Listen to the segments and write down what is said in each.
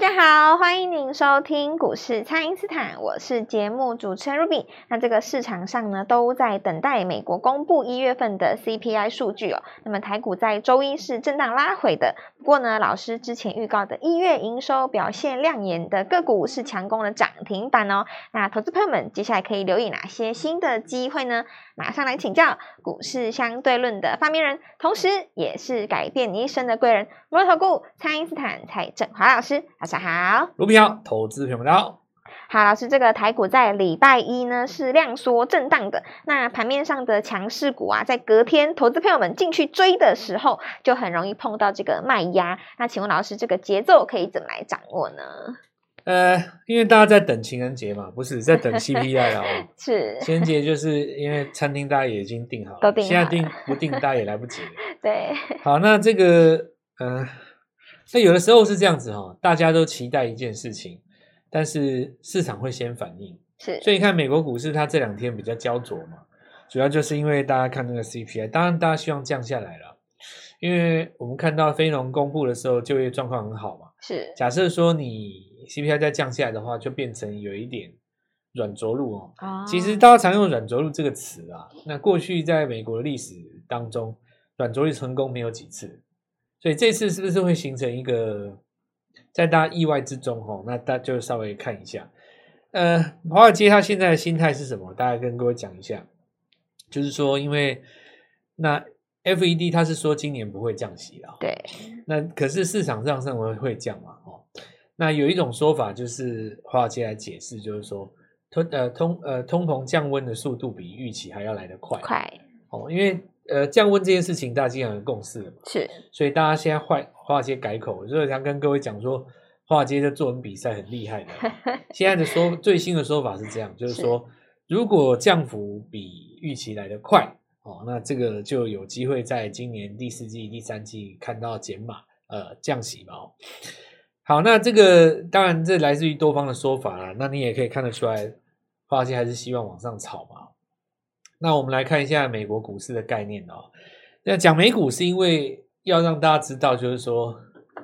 大家好，欢迎您收听股市蔡因斯坦，我是节目主持人 Ruby。那这个市场上呢，都在等待美国公布一月份的 CPI 数据哦。那么台股在周一是震荡拉回的，不过呢，老师之前预告的一月营收表现亮眼的个股是强攻了涨停板哦。那投资朋友们，接下来可以留意哪些新的机会呢？马上来请教股市相对论的发明人，同时也是改变你一生的贵人——摩尔投顾蔡因斯坦蔡振华老师。早上好，卢平好，投资朋友们好。好，老师，这个台股在礼拜一呢是量缩震荡的，那盘面上的强势股啊，在隔天投资朋友们进去追的时候，就很容易碰到这个卖压。那请问老师，这个节奏可以怎么来掌握呢？呃，因为大家在等情人节嘛，不是在等 CPI 啊。是情人节，就是因为餐厅大家也已经订好了，都订好了，现在订不订大家也来不及了。对，好，那这个，嗯、呃。那有的时候是这样子哈，大家都期待一件事情，但是市场会先反应，是，所以你看美国股市它这两天比较焦灼嘛，主要就是因为大家看那个 CPI，当然大家希望降下来了，因为我们看到非农公布的时候就业状况很好嘛，是，假设说你 CPI 再降下来的话，就变成有一点软着陆哦，啊，其实大家常用软着陆这个词啊，那过去在美国的历史当中，软着陆成功没有几次。所以这次是不是会形成一个在大家意外之中？哈，那大家就稍微看一下。呃，华尔街它现在的心态是什么？大家跟各位讲一下，就是说，因为那 FED 它是说今年不会降息了，对。那可是市场上认为会降嘛？哦，那有一种说法就是华尔街来解释，就是说通呃通呃通膨降温的速度比预期还要来得快，快哦，因为。呃，降温这件事情大家经常有共识了嘛？是，所以大家现在换华尔街改口，就是想跟各位讲说，华尔街的作文比赛很厉害的。现在的说最新的说法是这样，就是说，如果降幅比预期来得快，哦，那这个就有机会在今年第四季、第三季看到减码，呃，降息嘛。哦，好，那这个当然这来自于多方的说法啦，那你也可以看得出来，华尔街还是希望往上炒嘛。那我们来看一下美国股市的概念哦。那讲美股是因为要让大家知道，就是说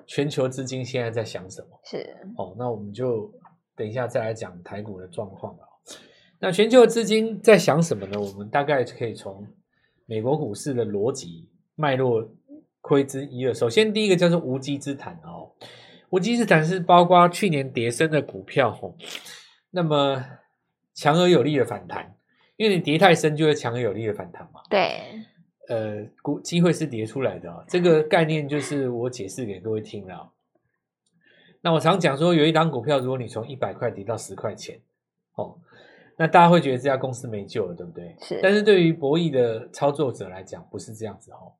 全球资金现在在想什么。是哦，那我们就等一下再来讲台股的状况了。那全球资金在想什么呢？我们大概可以从美国股市的逻辑脉络窥之一二。首先，第一个叫做无稽之谈哦。无稽之谈是包括去年跌升的股票哦，那么强而有力的反弹。因为你跌太深，就会强而有力的反弹嘛。对，呃，股机会是跌出来的啊，这个概念就是我解释给各位听了。那我常讲说，有一档股票，如果你从一百块跌到十块钱，哦，那大家会觉得这家公司没救了，对不对？是。但是对于博弈的操作者来讲，不是这样子哦。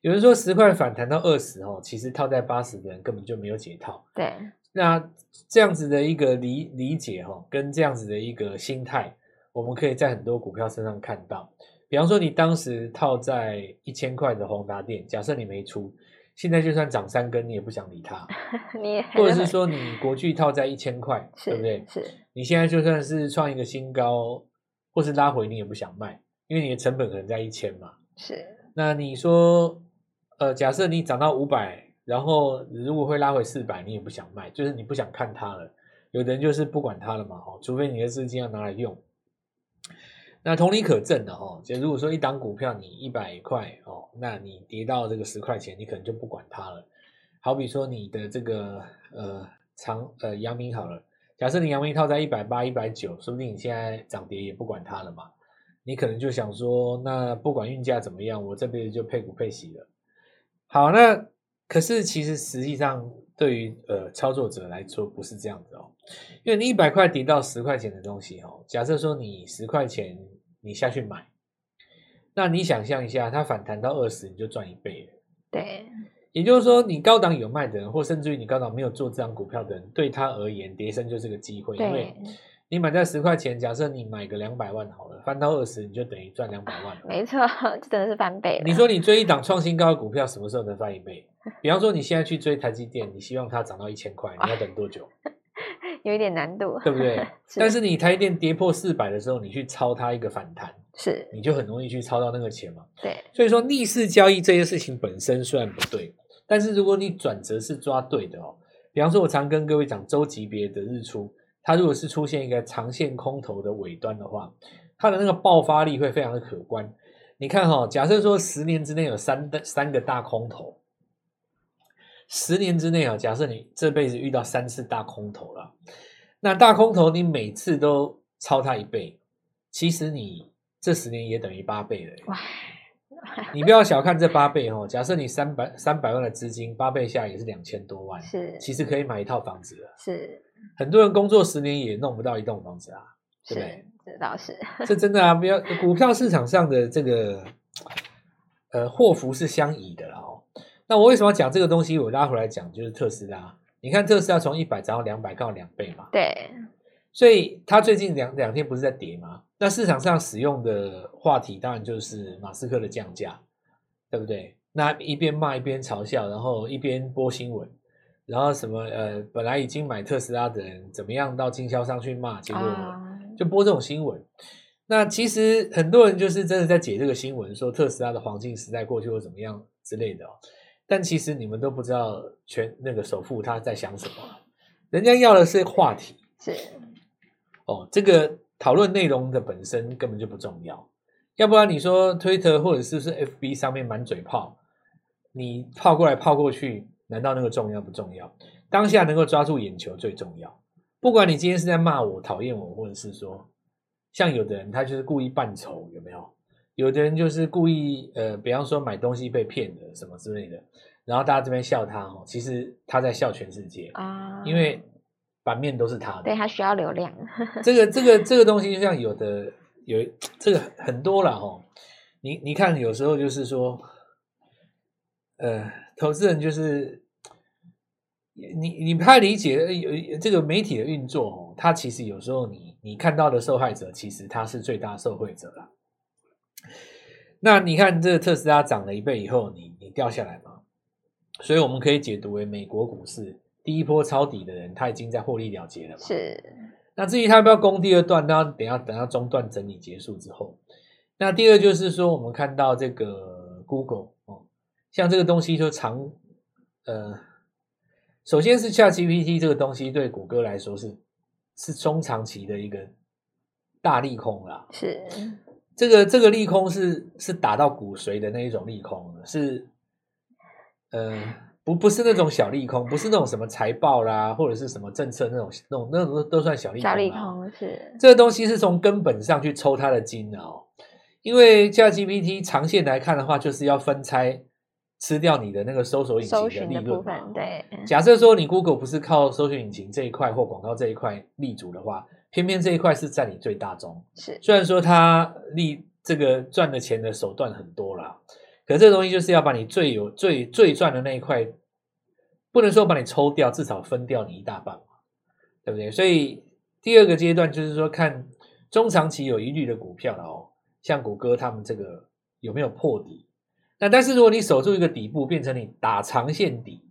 有人说十块反弹到二十哦，其实套在八十的人根本就没有解套。对。那这样子的一个理理解哈，跟这样子的一个心态。我们可以在很多股票身上看到，比方说你当时套在一千块的宏达电，假设你没出，现在就算涨三根，你也不想理它。你或者是 说你国巨套在一千块，对不对？是。你现在就算是创一个新高，或是拉回，你也不想卖，因为你的成本可能在一千嘛。是。那你说，呃，假设你涨到五百，然后如果会拉回四百，你也不想卖，就是你不想看它了。有的人就是不管它了嘛，哦，除非你的资金要拿来用。那同理可证的哈，就如果说一档股票你一百块哦，那你跌到这个十块钱，你可能就不管它了。好比说你的这个呃长呃阳明好了，假设你阳明套在一百八、一百九，说不定你现在涨跌也不管它了嘛。你可能就想说，那不管运价怎么样，我这辈子就配股配息了。好，那可是其实实际上对于呃操作者来说不是这样子哦，因为你一百块跌到十块钱的东西哦，假设说你十块钱。你下去买，那你想象一下，它反弹到二十，你就赚一倍了。对，也就是说，你高档有卖的人，或甚至于你高档没有做这张股票的人，对他而言，跌升就是个机会。因为你买在十块钱，假设你买个两百万好了，翻到二十，你就等于赚两百万。没错，这真的是翻倍了。你说你追一档创新高的股票，什么时候能翻一倍？比方说，你现在去追台积电，你希望它涨到一千块，你要等多久？有一点难度，对不对？是，但是你台积电跌破四百的时候，你去抄它一个反弹，是，你就很容易去抄到那个钱嘛。对，所以说逆势交易这些事情本身虽然不对，但是如果你转折是抓对的哦，比方说，我常跟各位讲周级别的日出，它如果是出现一个长线空头的尾端的话，它的那个爆发力会非常的可观。你看哈、哦，假设说十年之内有三的三个大空头，十年之内啊，假设你这辈子遇到三次大空头了，那大空头你每次都超它一倍，其实你这十年也等于八倍了。哇！你不要小看这八倍哦，假设你三百三百万的资金，八倍下来也是两千多万，是，其实可以买一套房子了。是，很多人工作十年也弄不到一栋房子啊，对不对？这倒是，这真的啊！不要，股票市场上的这个呃祸福是相倚的啦哦。那我为什么要讲这个东西？我拉回来讲，就是特斯拉。你看特斯拉从一百涨到两百，刚好两倍嘛。对。所以它最近两两天不是在跌吗？那市场上使用的话题当然就是马斯克的降价，对不对？那一边骂一边嘲笑，然后一边播新闻，然后什么呃，本来已经买特斯拉的人怎么样到经销商去骂，结果就播这种新闻。那其实很多人就是真的在解这个新闻，说特斯拉的黄金时代过去或怎么样之类的哦。但其实你们都不知道全那个首富他在想什么，人家要的是话题。是。哦，这个讨论内容的本身根本就不重要，要不然你说推特或者是不是 FB 上面满嘴炮，你炮过来炮过去，难道那个重要不重要？当下能够抓住眼球最重要。不管你今天是在骂我、讨厌我，或者是说，像有的人他就是故意扮丑，有没有？有的人就是故意呃，比方说买东西被骗的什么之类的，然后大家这边笑他哦，其实他在笑全世界啊，因为。版面都是他的，对，他需要流量。这个这个这个东西，就像有的有这个很多了哦。你你看，有时候就是说，呃，投资人就是你你不太理解有这个媒体的运作哦。他其实有时候你你看到的受害者，其实他是最大受害者了。那你看这个特斯拉涨了一倍以后，你你掉下来嘛？所以我们可以解读为美国股市。第一波抄底的人，他已经在获利了结了嘛？是。那至于他要不要攻第二段，那等下等下中段整理结束之后，那第二就是说，我们看到这个 Google 哦，像这个东西就长，呃，首先是 ChatGPT 这个东西对谷歌来说是是中长期的一个大利空啦。是。这个这个利空是是打到骨髓的那一种利空，是，呃。不不是那种小利空，不是那种什么财报啦，或者是什么政策那种那种那种都都算小利空。小利空是这个东西是从根本上去抽它的筋的哦，因为 ChatGPT 长线来看的话，就是要分拆吃掉你的那个搜索引擎的利润嘛。对，假设说你 Google 不是靠搜索引擎这一块或广告这一块立足的话，偏偏这一块是占你最大宗。是，虽然说它利这个赚的钱的手段很多啦。可这个东西就是要把你最有最最赚的那一块，不能说把你抽掉，至少分掉你一大半嘛，对不对？所以第二个阶段就是说，看中长期有疑虑的股票了哦，像谷歌他们这个有没有破底？那但是如果你守住一个底部，变成你打长线底，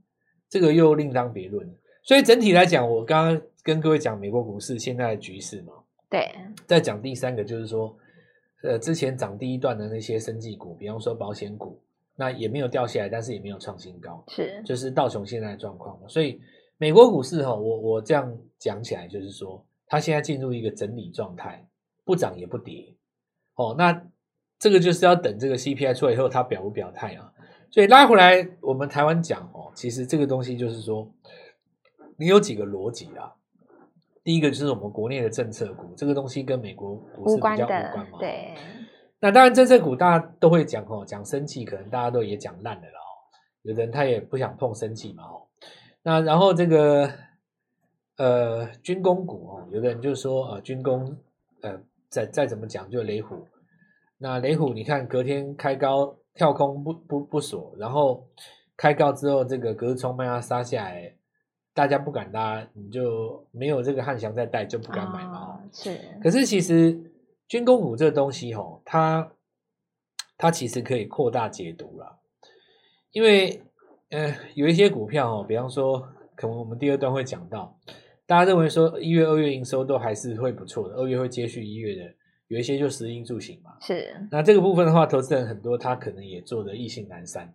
这个又另当别论。所以整体来讲，我刚刚跟各位讲美国股市现在的局势嘛，对。再讲第三个就是说。呃，之前涨第一段的那些生技股，比方说保险股，那也没有掉下来，但是也没有创新高，是，就是道琼现在的状况。所以美国股市哈，我我这样讲起来，就是说它现在进入一个整理状态，不涨也不跌。哦，那这个就是要等这个 CPI 出来以后，它表不表态啊？所以拉回来，我们台湾讲哦，其实这个东西就是说，你有几个逻辑啊？第一个就是我们国内的政策股，这个东西跟美国股市比较无关嘛。对。那当然，政策股大家都会讲哦，讲生气，可能大家都也讲烂了哦。有的人他也不想碰生气嘛哦。那然后这个呃军工股哦，有的人就说呃军工呃再再怎么讲就雷虎。那雷虎你看隔天开高跳空不不不锁，然后开高之后这个隔日冲卖压杀下来。大家不敢拉，你就没有这个汉翔在带，就不敢买嘛。哦、是，可是其实军工股这个东西吼，它它其实可以扩大解读啦。因为呃有一些股票哦，比方说可能我们第二段会讲到，大家认为说一月、二月营收都还是会不错的，二月会接续一月的，有一些就食衣住行嘛。是，那这个部分的话，投资人很多他可能也做的意兴阑珊。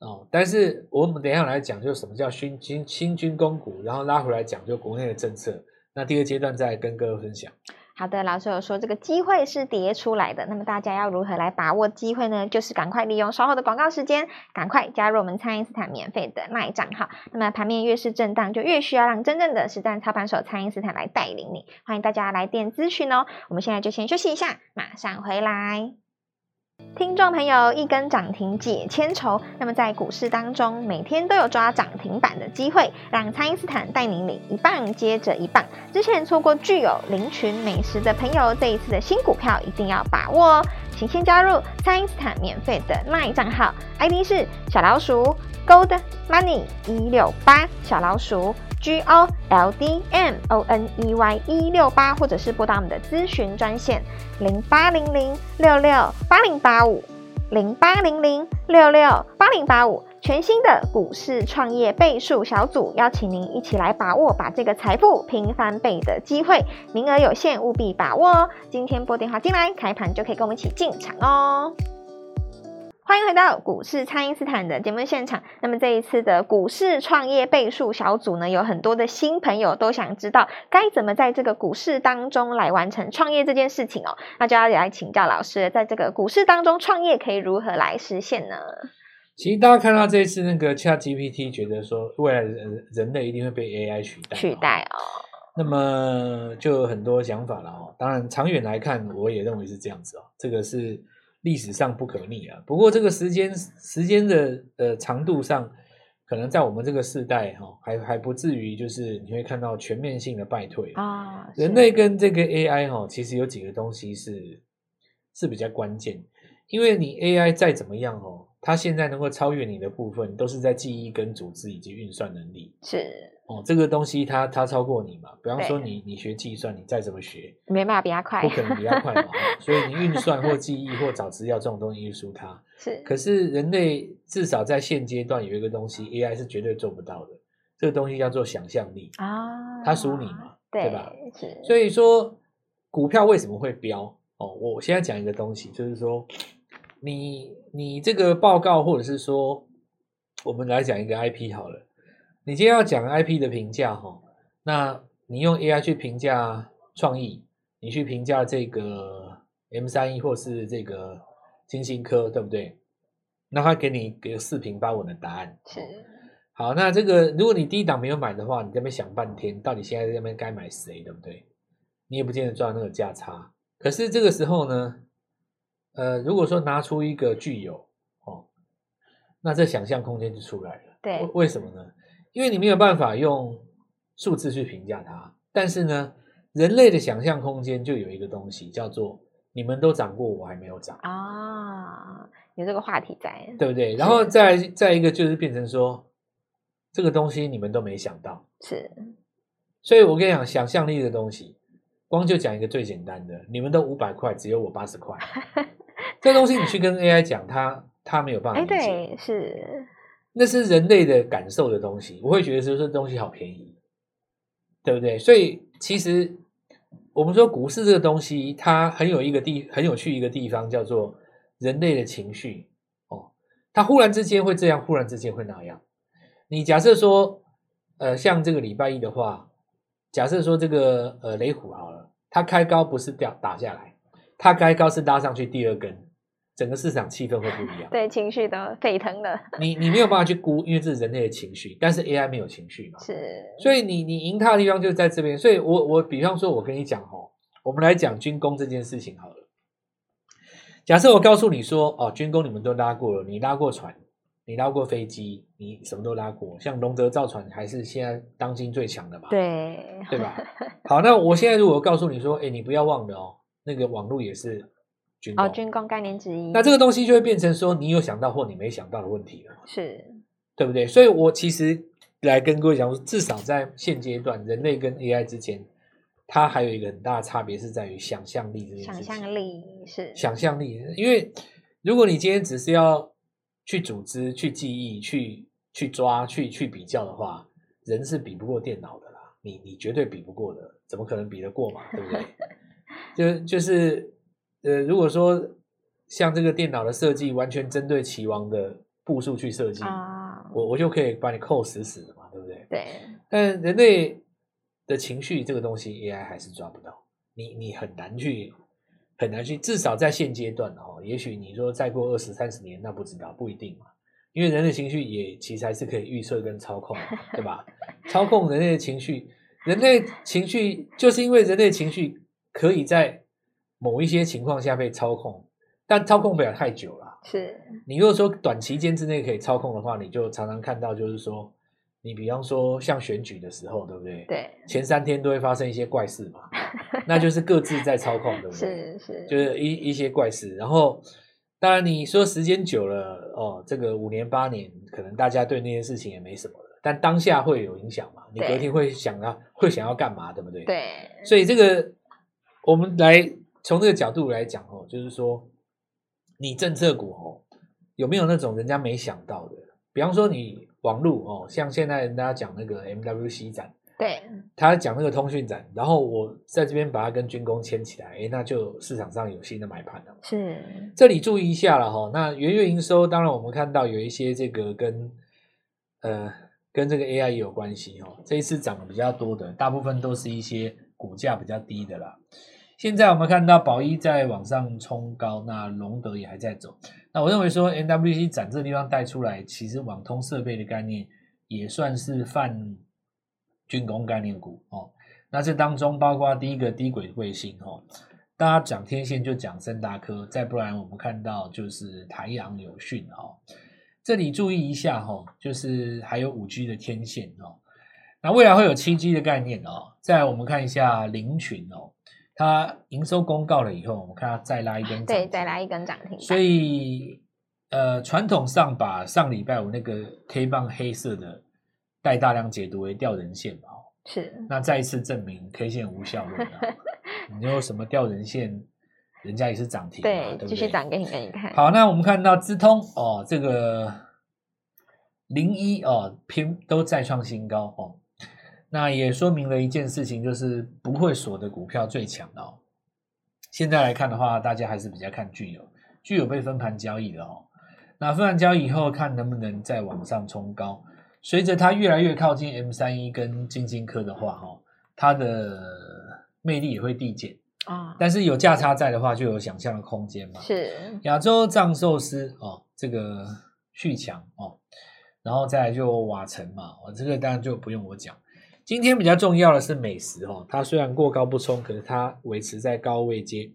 哦，但是我们等一下来讲，就什么叫新军新军工股，然后拉回来讲就国内的政策。那第二阶段再跟各位分享。好的，老师有说这个机会是叠出来的，那么大家要如何来把握机会呢？就是赶快利用稍后的广告时间，赶快加入我们蔡因斯坦免费的卖账号。那么盘面越是震荡，就越需要让真正的实战操盘手蔡因斯坦来带领你。欢迎大家来电咨询哦。我们现在就先休息一下，马上回来。听众朋友，一根涨停解千愁。那么在股市当中，每天都有抓涨停板的机会，让蔡因斯坦带您领一棒接着一棒。之前错过具有零群美食的朋友，这一次的新股票一定要把握哦。请先加入蔡因斯坦免费的 LINE 账号，ID 是小老鼠 Gold Money 一六八小老鼠。G O L D M O N E Y 一六八，或者是拨打我们的咨询专线零八零零六六八零八五零八零零六六八零八五，全新的股市创业倍数小组，邀请您一起来把握把这个财富拼翻倍的机会，名额有限，务必把握哦！今天拨电话进来，开盘就可以跟我们一起进场哦。欢迎回到股市，蔡因斯坦的节目现场。那么这一次的股市创业倍数小组呢，有很多的新朋友都想知道该怎么在这个股市当中来完成创业这件事情哦。那就要来请教老师，在这个股市当中创业可以如何来实现呢？其实大家看到这一次那个 ChatGPT，觉得说未来人人类一定会被 AI 取代取代哦。那么就有很多想法了哦。当然长远来看，我也认为是这样子哦。这个是。历史上不可逆啊，不过这个时间时间的呃长度上，可能在我们这个世代哈、哦，还还不至于就是你会看到全面性的败退啊。人类跟这个 AI 哈、哦，其实有几个东西是是比较关键，因为你 AI 再怎么样哦，它现在能够超越你的部分，都是在记忆跟组织以及运算能力是。哦，这个东西它它超过你嘛？比方说你你学计算，你再怎么学，没办法比它快，不可能比它快嘛。所以你运算或记忆或找资料这种东西输它。是。可是人类至少在现阶段有一个东西，AI 是绝对做不到的。这个东西叫做想象力啊，它输你嘛，对，对吧？是。所以说股票为什么会飙？哦，我现在讲一个东西，就是说你你这个报告，或者是说我们来讲一个 IP 好了。你今天要讲 IP 的评价哈，那你用 AI 去评价创意，你去评价这个 M 三一或是这个金星科，对不对？那他给你给个四平八稳的答案。是。好，那这个如果你第一档没有买的话，你在那边想半天，到底现在在那边该买谁，对不对？你也不见得赚那个价差。可是这个时候呢，呃，如果说拿出一个具有哦，那这想象空间就出来了。对。为什么呢？因为你没有办法用数字去评价它，但是呢，人类的想象空间就有一个东西叫做“你们都涨过，我还没有涨”啊，有这个话题在，对不对？然后再再一个就是变成说，这个东西你们都没想到，是。所以我跟你讲，想象力的东西，光就讲一个最简单的，你们都五百块，只有我八十块，这东西你去跟 AI 讲，它它没有办法理解，哎，对，是。那是人类的感受的东西，我会觉得说这东西好便宜，对不对？所以其实我们说股市这个东西，它很有一个地很有趣一个地方，叫做人类的情绪哦。它忽然之间会这样，忽然之间会那样。你假设说，呃，像这个礼拜一的话，假设说这个呃雷虎好了，它开高不是掉打下来，它开高是拉上去第二根。整个市场气氛会不一样，对，情绪都沸腾了。你你没有办法去估，因为这是人类的情绪，但是 AI 没有情绪嘛？是。所以你你赢他的地方就在这边。所以我我比方说，我跟你讲哦，我们来讲军工这件事情好了。假设我告诉你说，哦，军工你们都拉过了，你拉过船，你拉过飞机，你什么都拉过，像龙德造船还是现在当今最强的嘛？对，对吧？好，那我现在如果告诉你说，哎，你不要忘了哦，那个网络也是。军工，哦，军工概念之一。那这个东西就会变成说，你有想到或你没想到的问题了，是，对不对？所以我其实来跟各位讲说，至少在现阶段，人类跟 AI 之间，它还有一个很大的差别是在于想象力这件事情。想象力是想象力，因为如果你今天只是要去组织、去记忆、去去抓、去去比较的话，人是比不过电脑的啦。你你绝对比不过的，怎么可能比得过嘛？对不对？就就是。呃，如果说像这个电脑的设计完全针对棋王的步数去设计啊，我我就可以把你扣死死的嘛，对不对？对。但人类的情绪这个东西，AI 还是抓不到，你你很难去很难去，至少在现阶段哦，也许你说再过二十三十年，那不知道不一定嘛，因为人类情绪也其实还是可以预测跟操控，对吧？操控人类的情绪，人类情绪就是因为人类情绪可以在某一些情况下被操控，但操控不了太久了。是你如果说短期间之内可以操控的话，你就常常看到，就是说，你比方说像选举的时候，对不对？对，前三天都会发生一些怪事嘛，那就是各自在操控，对不对？是是，就是一一些怪事。然后，当然你说时间久了，哦，这个五年八年，可能大家对那件事情也没什么了，但当下会有影响嘛？你隔天会想要会想要干嘛，对不对？对。所以这个我们来从这个角度来讲哦，就是说。你政策股哦，有没有那种人家没想到的？比方说你网络哦，像现在人家讲那个 MWC 展，对，他讲那个通讯展，然后我在这边把它跟军工牵起来，诶，那就市场上有新的买盘了。是，这里注意一下了哈。那元月营收，当然我们看到有一些这个跟呃跟这个 AI 也有关系哦。这一次涨的比较多的，大部分都是一些股价比较低的啦。现在我们看到宝一在往上冲高，那龙德也还在走。那我认为说，NWC 展这个地方带出来，其实网通设备的概念也算是泛军工概念股哦。那这当中包括第一个低轨卫星哦，大家讲天线就讲森达科，再不然我们看到就是台阳有讯哦。这里注意一下哈，就是还有五 G 的天线哦。那未来会有七 G 的概念哦。再来我们看一下凌群哦。它营收公告了以后，我们看它再拉一根对，再拉一根涨停。所以，呃，传统上把上礼拜五那个 K 棒黑色的带大量解读为吊人线嘛，是。那再一次证明 K 线无效论啊！你说什么吊人线，人家也是涨停，对，对，继续涨给你给你看。好，那我们看到资通哦，这个零一哦，偏都再创新高哦。那也说明了一件事情，就是不会锁的股票最强哦。现在来看的话，大家还是比较看具有，具有被分盘交易的哦。那分盘交易以后，看能不能再往上冲高。随着它越来越靠近 M 三一跟晶晶科的话，哈，它的魅力也会递减啊。但是有价差在的话，就有想象的空间嘛。是亚洲藏寿司哦，这个续强哦，然后再来就瓦城嘛，我这个当然就不用我讲。今天比较重要的是美食哦，它虽然过高不冲，可是它维持在高位阶。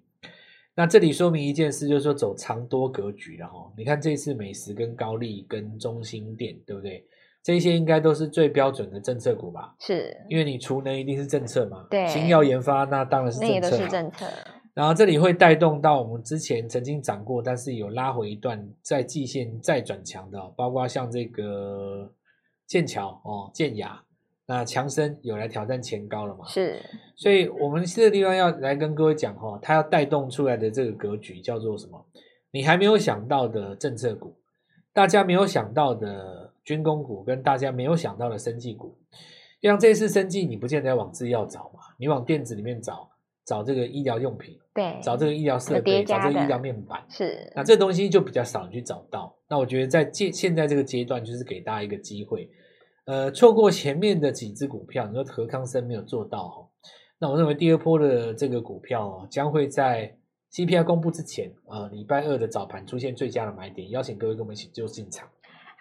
那这里说明一件事，就是说走长多格局了哈。你看这次美食跟高丽跟中心店，对不对？这些应该都是最标准的政策股吧？是，因为你储能一定是政策嘛。对，新药研发那当然是政策。那也都是政策。然后这里会带动到我们之前曾经涨过，但是有拉回一段，在季线再转强的，包括像这个剑桥哦，建亚。那强生有来挑战前高了嘛？是，所以我们这个地方要来跟各位讲哈，它要带动出来的这个格局叫做什么？你还没有想到的政策股，大家没有想到的军工股，跟大家没有想到的生技股，像这次生技，你不见得要往制药找嘛，你往电子里面找，找这个医疗用品，对，找这个医疗设备，找这个医疗面板，是，那这东西就比较少去找到。那我觉得在现现在这个阶段，就是给大家一个机会。呃，错过前面的几只股票，你说何康生没有做到哈，那我认为第二波的这个股票将会在 CPI 公布之前，呃，礼拜二的早盘出现最佳的买点，邀请各位跟我们一起就进场。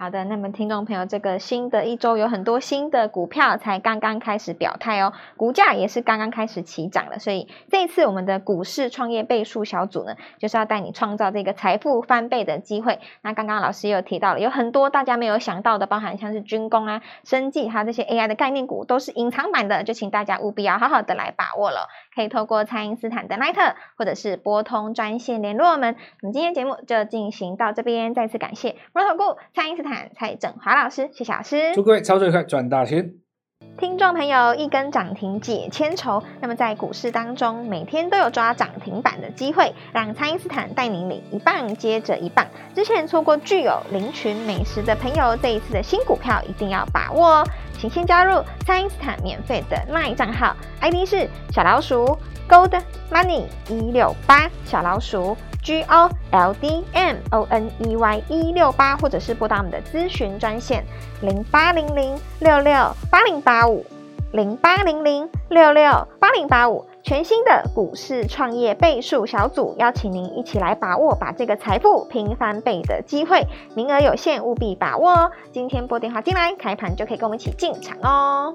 好的，那么听众朋友，这个新的一周有很多新的股票才刚刚开始表态哦，股价也是刚刚开始起涨了，所以这一次我们的股市创业倍数小组呢，就是要带你创造这个财富翻倍的机会。那刚刚老师也有提到了，有很多大家没有想到的，包含像是军工啊、生技，还有这些 AI 的概念股，都是隐藏版的，就请大家务必要好好的来把握了。可以透过蔡因斯坦的 LINE，或者是拨通专线联络我们。我们今天节目就进行到这边，再次感谢摩尔投顾蔡英斯坦蔡振华老师，谢谢老师。祝各位操作愉快，赚大钱！听众朋友，一根涨停解千愁。那么在股市当中，每天都有抓涨停板的机会，让蔡因斯坦带您领一棒接着一棒。之前错过具有凌群美食的朋友，这一次的新股票一定要把握哦。请先加入蔡因斯坦免费的 LINE 账号，ID 是小老鼠 Gold Money 一六八，小老鼠 G O L D M O N E Y 一六八，或者是拨打我们的咨询专线零八零零六六八零八五零八零零六六八零八五。全新的股市创业倍数小组，邀请您一起来把握把这个财富拼翻倍的机会，名额有限，务必把握哦！今天拨电话进来，开盘就可以跟我们一起进场哦。